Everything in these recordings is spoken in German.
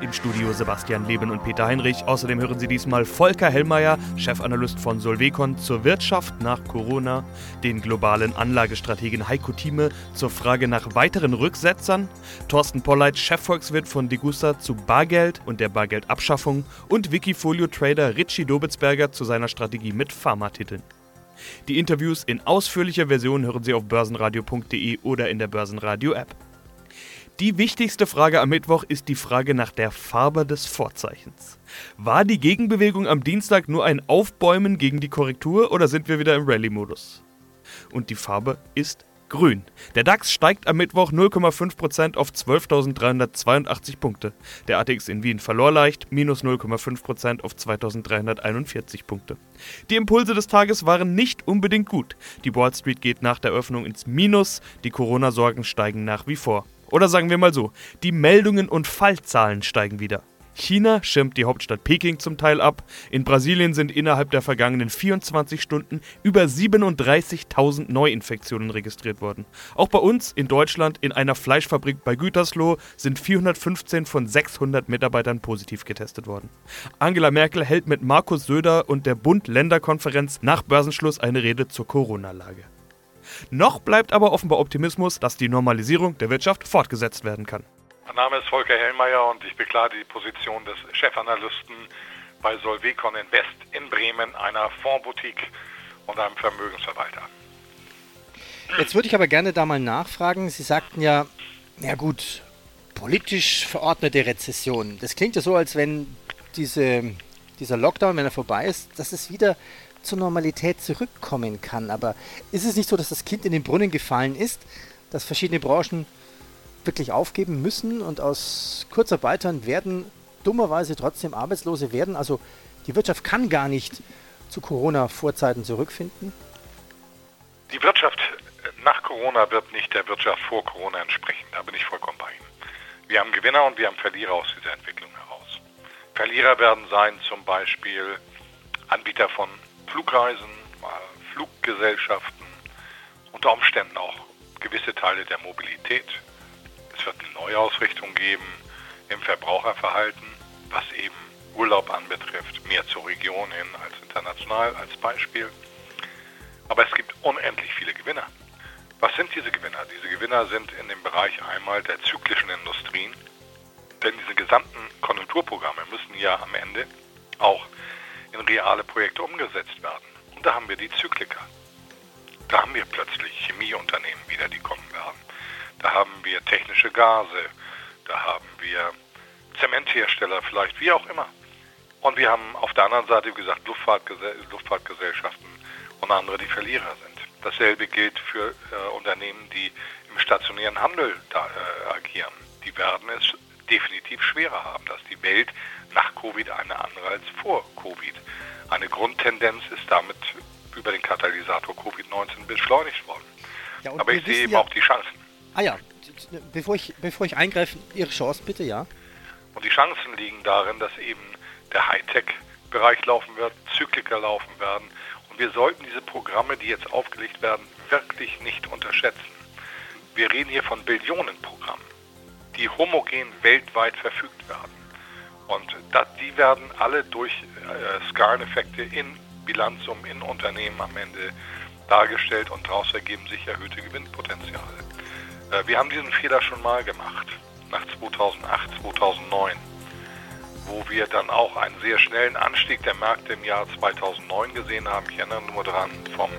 Im Studio Sebastian Leben und Peter Heinrich. Außerdem hören Sie diesmal Volker Hellmeier, Chefanalyst von Solvecon, zur Wirtschaft nach Corona, den globalen Anlagestrategen Heiko Thieme zur Frage nach weiteren Rücksetzern, Thorsten Polleit, Chefvolkswirt von Degussa zu Bargeld und der Bargeldabschaffung und Wikifolio-Trader Richie Dobitzberger zu seiner Strategie mit Pharmatiteln. Die Interviews in ausführlicher Version hören Sie auf börsenradio.de oder in der Börsenradio-App. Die wichtigste Frage am Mittwoch ist die Frage nach der Farbe des Vorzeichens. War die Gegenbewegung am Dienstag nur ein Aufbäumen gegen die Korrektur oder sind wir wieder im Rallye-Modus? Und die Farbe ist grün. Der DAX steigt am Mittwoch 0,5% auf 12.382 Punkte. Der ATX in Wien verlor leicht, minus 0,5% auf 2.341 Punkte. Die Impulse des Tages waren nicht unbedingt gut. Die Wall Street geht nach der Öffnung ins Minus, die Corona-Sorgen steigen nach wie vor. Oder sagen wir mal so, die Meldungen und Fallzahlen steigen wieder. China schirmt die Hauptstadt Peking zum Teil ab. In Brasilien sind innerhalb der vergangenen 24 Stunden über 37.000 Neuinfektionen registriert worden. Auch bei uns in Deutschland in einer Fleischfabrik bei Gütersloh sind 415 von 600 Mitarbeitern positiv getestet worden. Angela Merkel hält mit Markus Söder und der Bund-Länder-Konferenz nach Börsenschluss eine Rede zur Corona-Lage. Noch bleibt aber offenbar Optimismus, dass die Normalisierung der Wirtschaft fortgesetzt werden kann. Mein Name ist Volker Hellmeier und ich bekleide die Position des Chefanalysten bei Solvecon Invest in Bremen, einer Fondsboutique und einem Vermögensverwalter. Jetzt würde ich aber gerne da mal nachfragen. Sie sagten ja, ja gut, politisch verordnete Rezession. Das klingt ja so, als wenn diese, dieser Lockdown, wenn er vorbei ist, dass es wieder zur Normalität zurückkommen kann. Aber ist es nicht so, dass das Kind in den Brunnen gefallen ist, dass verschiedene Branchen wirklich aufgeben müssen und aus Kurzarbeitern werden dummerweise trotzdem Arbeitslose werden? Also die Wirtschaft kann gar nicht zu Corona-Vorzeiten zurückfinden? Die Wirtschaft nach Corona wird nicht der Wirtschaft vor Corona entsprechen. Da bin ich vollkommen bei Ihnen. Wir haben Gewinner und wir haben Verlierer aus dieser Entwicklung heraus. Verlierer werden sein zum Beispiel Anbieter von Flugreisen, Fluggesellschaften, unter Umständen auch gewisse Teile der Mobilität. Es wird eine Neuausrichtung geben im Verbraucherverhalten, was eben Urlaub anbetrifft, mehr zur Region hin als international als Beispiel. Aber es gibt unendlich viele Gewinner. Was sind diese Gewinner? Diese Gewinner sind in dem Bereich einmal der zyklischen Industrien, denn diese gesamten Konjunkturprogramme müssen ja am Ende auch in reale Projekte umgesetzt werden. Und da haben wir die Zykliker. Da haben wir plötzlich Chemieunternehmen wieder, die kommen werden. Da haben wir technische Gase, da haben wir Zementhersteller vielleicht, wie auch immer. Und wir haben auf der anderen Seite, wie gesagt, Luftfahrtgesell Luftfahrtgesellschaften und andere, die Verlierer sind. Dasselbe gilt für äh, Unternehmen, die im stationären Handel da, äh, agieren. Die werden es definitiv schwerer haben, dass die Welt nach Covid eine andere als vor Covid. Eine Grundtendenz ist damit über den Katalysator Covid-19 beschleunigt worden. Ja, Aber ich sehe eben ja, auch die Chancen. Ah ja, bevor ich, bevor ich eingreife, Ihre Chance bitte, ja. Und die Chancen liegen darin, dass eben der Hightech-Bereich laufen wird, Zykliker laufen werden. Und wir sollten diese Programme, die jetzt aufgelegt werden, wirklich nicht unterschätzen. Wir reden hier von Billionenprogrammen, die homogen weltweit verfügt werden. Und das, die werden alle durch äh, Skaleneffekte in Bilanzsummen in Unternehmen am Ende dargestellt und daraus ergeben sich erhöhte Gewinnpotenziale. Äh, wir haben diesen Fehler schon mal gemacht, nach 2008, 2009, wo wir dann auch einen sehr schnellen Anstieg der Märkte im Jahr 2009 gesehen haben. Ich erinnere nur daran, vom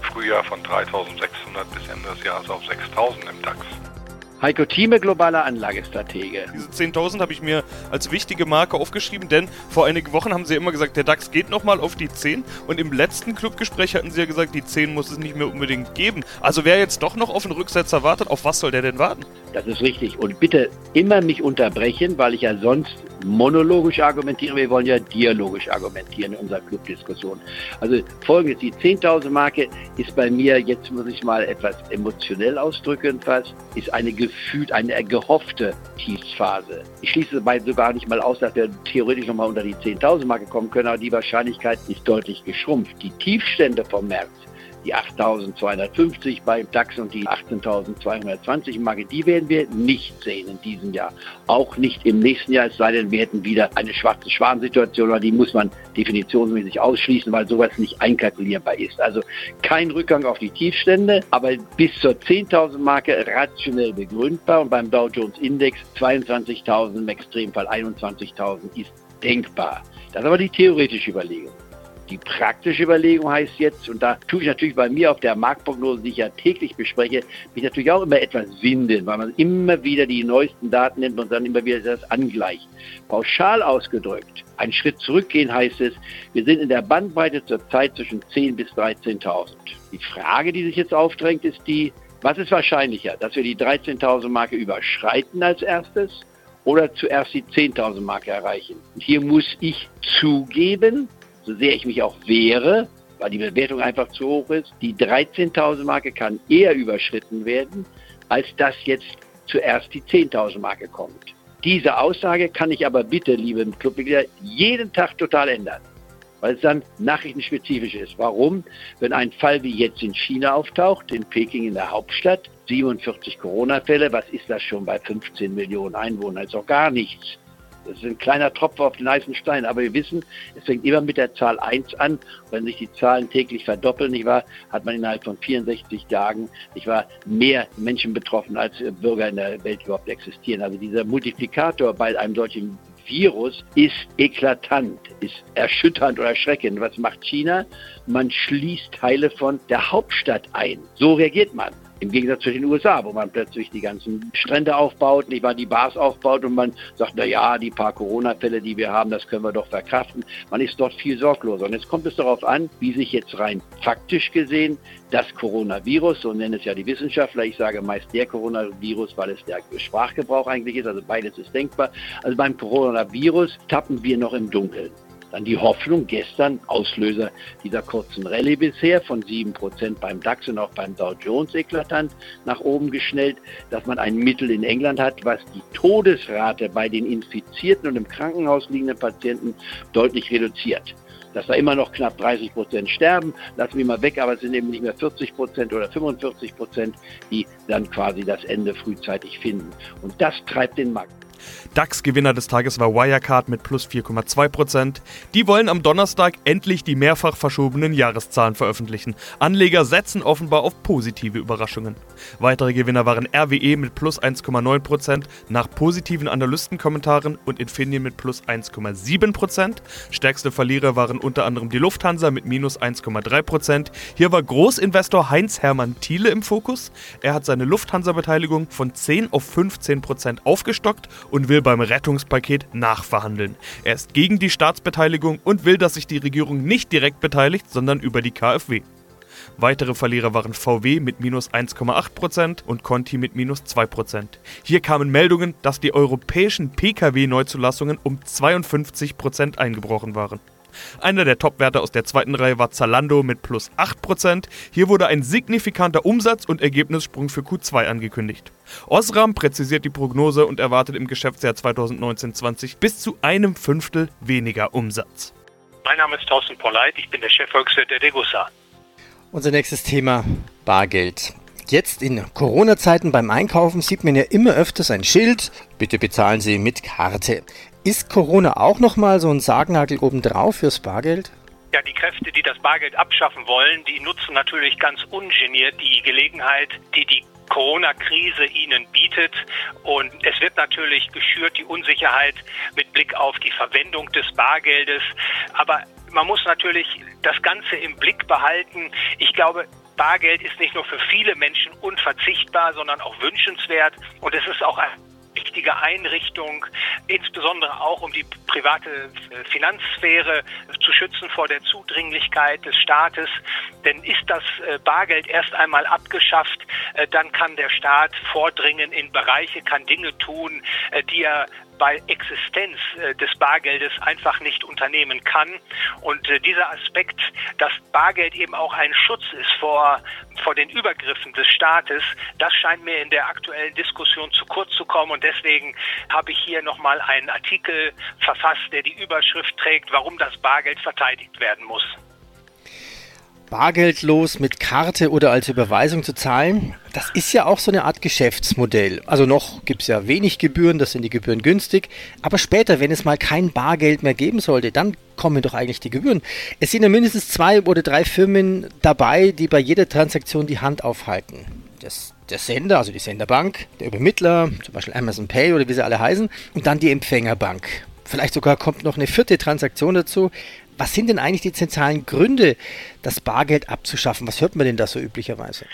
Frühjahr von 3600 bis Ende des Jahres auf 6000 im DAX. Heiko Thieme, globaler Anlagestratege. Diese 10.000 habe ich mir als wichtige Marke aufgeschrieben, denn vor einigen Wochen haben sie immer gesagt, der DAX geht nochmal auf die 10 und im letzten Clubgespräch hatten sie ja gesagt, die 10 muss es nicht mehr unbedingt geben. Also wer jetzt doch noch auf einen Rücksetzer wartet, auf was soll der denn warten? Das ist richtig. Und bitte immer mich unterbrechen, weil ich ja sonst monologisch argumentiere. Wir wollen ja dialogisch argumentieren in unserer Clubdiskussion. Also folgendes, die 10.000 Marke ist bei mir, jetzt muss ich mal etwas emotionell ausdrücken fast, ist eine Gefühl gefühlt eine gehoffte Tiefsphase. Ich schließe dabei sogar nicht mal aus, dass wir theoretisch nochmal unter die 10.000 Marke kommen können, aber die Wahrscheinlichkeit ist deutlich geschrumpft. Die Tiefstände vom März die 8.250 beim DAX und die 18.220 Marke, die werden wir nicht sehen in diesem Jahr. Auch nicht im nächsten Jahr, es sei denn, wir hätten wieder eine schwarze Schwansituation, aber die muss man definitionsmäßig ausschließen, weil sowas nicht einkalkulierbar ist. Also kein Rückgang auf die Tiefstände, aber bis zur 10.000 Marke rationell begründbar und beim Dow Jones Index 22.000, im Extremfall 21.000 ist denkbar. Das ist aber die theoretische Überlegung. Die praktische Überlegung heißt jetzt, und da tue ich natürlich bei mir auf der Marktprognose, die ich ja täglich bespreche, mich natürlich auch immer etwas winden, weil man immer wieder die neuesten Daten nimmt und dann immer wieder das angleicht. Pauschal ausgedrückt, ein Schritt zurückgehen heißt es, wir sind in der Bandbreite zurzeit zwischen 10.000 bis 13.000. Die Frage, die sich jetzt aufdrängt, ist die, was ist wahrscheinlicher, dass wir die 13.000 Marke überschreiten als erstes oder zuerst die 10.000 Marke erreichen? Und hier muss ich zugeben, so sehr ich mich auch wehre, weil die Bewertung einfach zu hoch ist, die 13.000 Marke kann eher überschritten werden, als dass jetzt zuerst die 10.000 Marke kommt. Diese Aussage kann ich aber bitte, liebe Clubmitglieder, jeden Tag total ändern, weil es dann nachrichtenspezifisch ist. Warum? Wenn ein Fall wie jetzt in China auftaucht, in Peking in der Hauptstadt, 47 Corona-Fälle, was ist das schon bei 15 Millionen Einwohnern? Ist auch gar nichts. Das ist ein kleiner Tropfen auf den heißen Stein. Aber wir wissen, es fängt immer mit der Zahl 1 an. Wenn sich die Zahlen täglich verdoppeln, nicht wahr, hat man innerhalb von 64 Tagen, nicht wahr, mehr Menschen betroffen, als Bürger in der Welt überhaupt existieren. Also dieser Multiplikator bei einem solchen Virus ist eklatant, ist erschütternd oder erschreckend. Was macht China? Man schließt Teile von der Hauptstadt ein. So reagiert man. Im Gegensatz zu den USA, wo man plötzlich die ganzen Strände aufbaut, nicht wahr, die Bars aufbaut und man sagt, na ja, die paar Corona-Fälle, die wir haben, das können wir doch verkraften. Man ist dort viel sorgloser. Und jetzt kommt es darauf an, wie sich jetzt rein faktisch gesehen das Coronavirus, so nennen es ja die Wissenschaftler, ich sage meist der Coronavirus, weil es der Sprachgebrauch eigentlich ist, also beides ist denkbar. Also beim Coronavirus tappen wir noch im Dunkeln. Dann die Hoffnung gestern, Auslöser dieser kurzen Rallye bisher von 7% beim DAX und auch beim Dow Jones eklatant nach oben geschnellt, dass man ein Mittel in England hat, was die Todesrate bei den infizierten und im Krankenhaus liegenden Patienten deutlich reduziert dass da immer noch knapp 30 Prozent sterben, lassen wir mal weg, aber es sind eben nicht mehr 40 Prozent oder 45 Prozent, die dann quasi das Ende frühzeitig finden. Und das treibt den Markt. DAX-Gewinner des Tages war Wirecard mit plus 4,2%. Die wollen am Donnerstag endlich die mehrfach verschobenen Jahreszahlen veröffentlichen. Anleger setzen offenbar auf positive Überraschungen. Weitere Gewinner waren RWE mit plus 1,9% nach positiven Analystenkommentaren und Infineon mit plus 1,7%. Stärkste Verlierer waren unter anderem die Lufthansa mit minus 1,3%. Hier war Großinvestor Heinz-Hermann Thiele im Fokus. Er hat seine Lufthansa-Beteiligung von 10 auf 15% aufgestockt und will beim Rettungspaket nachverhandeln. Er ist gegen die Staatsbeteiligung und will, dass sich die Regierung nicht direkt beteiligt, sondern über die KfW. Weitere Verlierer waren VW mit minus 1,8% und Conti mit minus 2%. Hier kamen Meldungen, dass die europäischen Pkw-Neuzulassungen um 52% eingebrochen waren. Einer der Top-Werte aus der zweiten Reihe war Zalando mit plus 8%. Hier wurde ein signifikanter Umsatz- und Ergebnissprung für Q2 angekündigt. Osram präzisiert die Prognose und erwartet im Geschäftsjahr 2019-20 bis zu einem Fünftel weniger Umsatz. Mein Name ist Thorsten Polleit, ich bin der Chefvolkswirt der Degussa. Unser nächstes Thema Bargeld. Jetzt in Corona-Zeiten beim Einkaufen sieht man ja immer öfters ein Schild, bitte bezahlen Sie mit Karte. Ist Corona auch nochmal so ein Sargnagel obendrauf fürs Bargeld? Ja, die Kräfte, die das Bargeld abschaffen wollen, die nutzen natürlich ganz ungeniert die Gelegenheit, die die Corona-Krise ihnen bietet. Und es wird natürlich geschürt, die Unsicherheit mit Blick auf die Verwendung des Bargeldes. Aber man muss natürlich das Ganze im Blick behalten. Ich glaube, Bargeld ist nicht nur für viele Menschen unverzichtbar, sondern auch wünschenswert. Und es ist auch ein wichtige Einrichtung, insbesondere auch um die private äh, Finanzsphäre zu schützen vor der Zudringlichkeit des Staates. Denn ist das äh, Bargeld erst einmal abgeschafft, äh, dann kann der Staat vordringen in Bereiche, kann Dinge tun, die er bei Existenz äh, des Bargeldes einfach nicht unternehmen kann. Und äh, dieser Aspekt, dass Bargeld eben auch ein Schutz ist vor, vor den Übergriffen des Staates, das scheint mir in der aktuellen Diskussion zu kurz zu kommen. Und deswegen habe ich hier nochmal einen Artikel verfasst, der die Überschrift trägt, warum das Bargeld verteidigt werden muss bargeldlos mit Karte oder als Überweisung zu zahlen, das ist ja auch so eine Art Geschäftsmodell. Also noch gibt es ja wenig Gebühren, das sind die Gebühren günstig, aber später, wenn es mal kein Bargeld mehr geben sollte, dann kommen doch eigentlich die Gebühren. Es sind ja mindestens zwei oder drei Firmen dabei, die bei jeder Transaktion die Hand aufhalten. Das, der Sender, also die Senderbank, der Übermittler, zum Beispiel Amazon Pay oder wie sie alle heißen, und dann die Empfängerbank. Vielleicht sogar kommt noch eine vierte Transaktion dazu, was sind denn eigentlich die zentralen Gründe, das Bargeld abzuschaffen? Was hört man denn da so üblicherweise?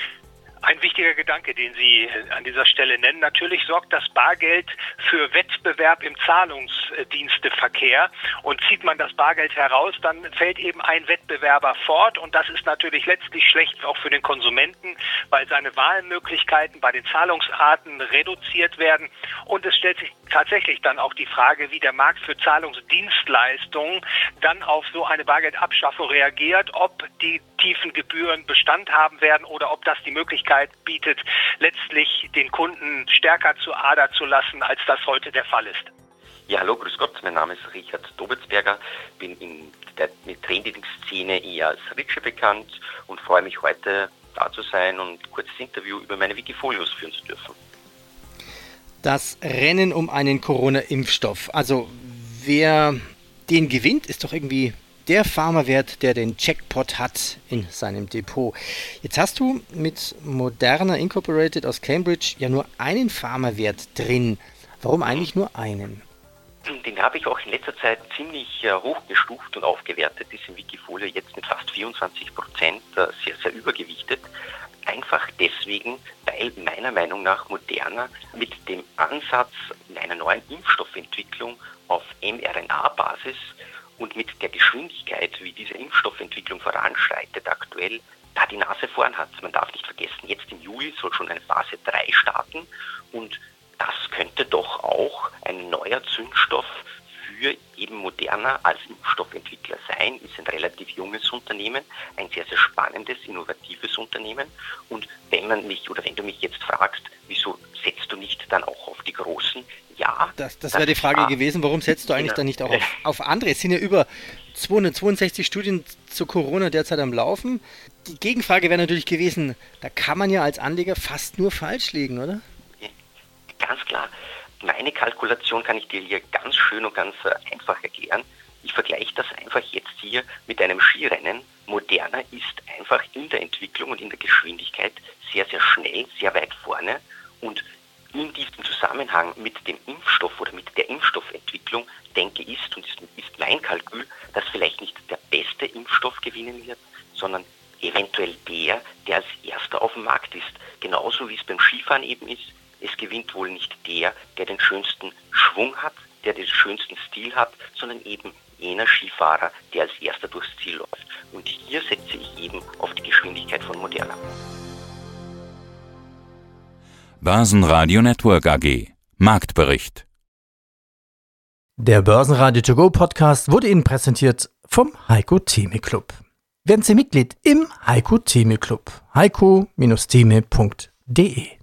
Ein wichtiger Gedanke, den Sie an dieser Stelle nennen. Natürlich sorgt das Bargeld für Wettbewerb im Zahlungsdiensteverkehr. Und zieht man das Bargeld heraus, dann fällt eben ein Wettbewerber fort. Und das ist natürlich letztlich schlecht auch für den Konsumenten, weil seine Wahlmöglichkeiten bei den Zahlungsarten reduziert werden. Und es stellt sich tatsächlich dann auch die Frage, wie der Markt für Zahlungsdienstleistungen dann auf so eine Bargeldabschaffung reagiert, ob die tiefen Gebühren Bestand haben werden oder ob das die Möglichkeit bietet, letztlich den Kunden stärker zu Ader zu lassen, als das heute der Fall ist. Ja, hallo, grüß Gott, mein Name ist Richard Dobitzberger, bin in der Trading-Szene eher als Ritsche bekannt und freue mich heute da zu sein und ein kurzes Interview über meine Wikifolios führen zu dürfen das Rennen um einen Corona-Impfstoff. Also wer den gewinnt, ist doch irgendwie der Pharmawert, der den Jackpot hat in seinem Depot. Jetzt hast du mit Moderna Incorporated aus Cambridge ja nur einen Pharmawert drin. Warum eigentlich nur einen? Den habe ich auch in letzter Zeit ziemlich äh, hochgestuft und aufgewertet. Ist im Wikifolio jetzt mit fast 24 Prozent äh, sehr, sehr übergewichtet. Einfach deswegen, weil meiner Meinung nach Moderna mit dem Ansatz einer neuen Impfstoffentwicklung auf mRNA-Basis und mit der Geschwindigkeit, wie diese Impfstoffentwicklung voranschreitet aktuell, da die Nase vorn hat. Man darf nicht vergessen, jetzt im Juli soll schon eine Phase 3 starten und das könnte doch auch ein neuer Zündstoff für eben Moderna als Impfstoffentwickler sein, ist ein relativ junges Unternehmen, ein sehr, sehr spannendes, innovatives Unternehmen. Und wenn man mich oder wenn du mich jetzt fragst, wieso setzt du nicht dann auch auf die Großen? Ja. Das, das wäre die Frage gewesen, warum setzt du eigentlich genau. dann nicht auch auf, auf andere? Es sind ja über 262 Studien zu Corona derzeit am Laufen. Die Gegenfrage wäre natürlich gewesen, da kann man ja als Anleger fast nur falsch liegen, oder? Ganz klar. Meine Kalkulation kann ich dir hier ganz schön und ganz äh, einfach erklären. Ich vergleiche das einfach jetzt hier mit einem Skirennen. Moderna ist einfach in der Entwicklung und in der Geschwindigkeit sehr, sehr schnell, sehr weit vorne. Und in diesem Zusammenhang mit dem Impfstoff oder mit der Impfstoffentwicklung denke ich, und ist, ist mein Kalkül, dass vielleicht nicht der beste Impfstoff gewinnen wird, sondern eventuell der, der als erster auf dem Markt ist. Genauso wie es beim Skifahren eben ist es gewinnt wohl nicht der, der den schönsten Schwung hat, der den schönsten Stil hat, sondern eben jener Skifahrer, der als erster durchs Ziel läuft. Und hier setze ich eben auf die Geschwindigkeit von Moderna. Börsenradio Network AG Marktbericht Der Börsenradio To Go Podcast wurde Ihnen präsentiert vom Heiko Theme Club. Werden Sie Mitglied im Heiko Theme Club. heiko-theme.de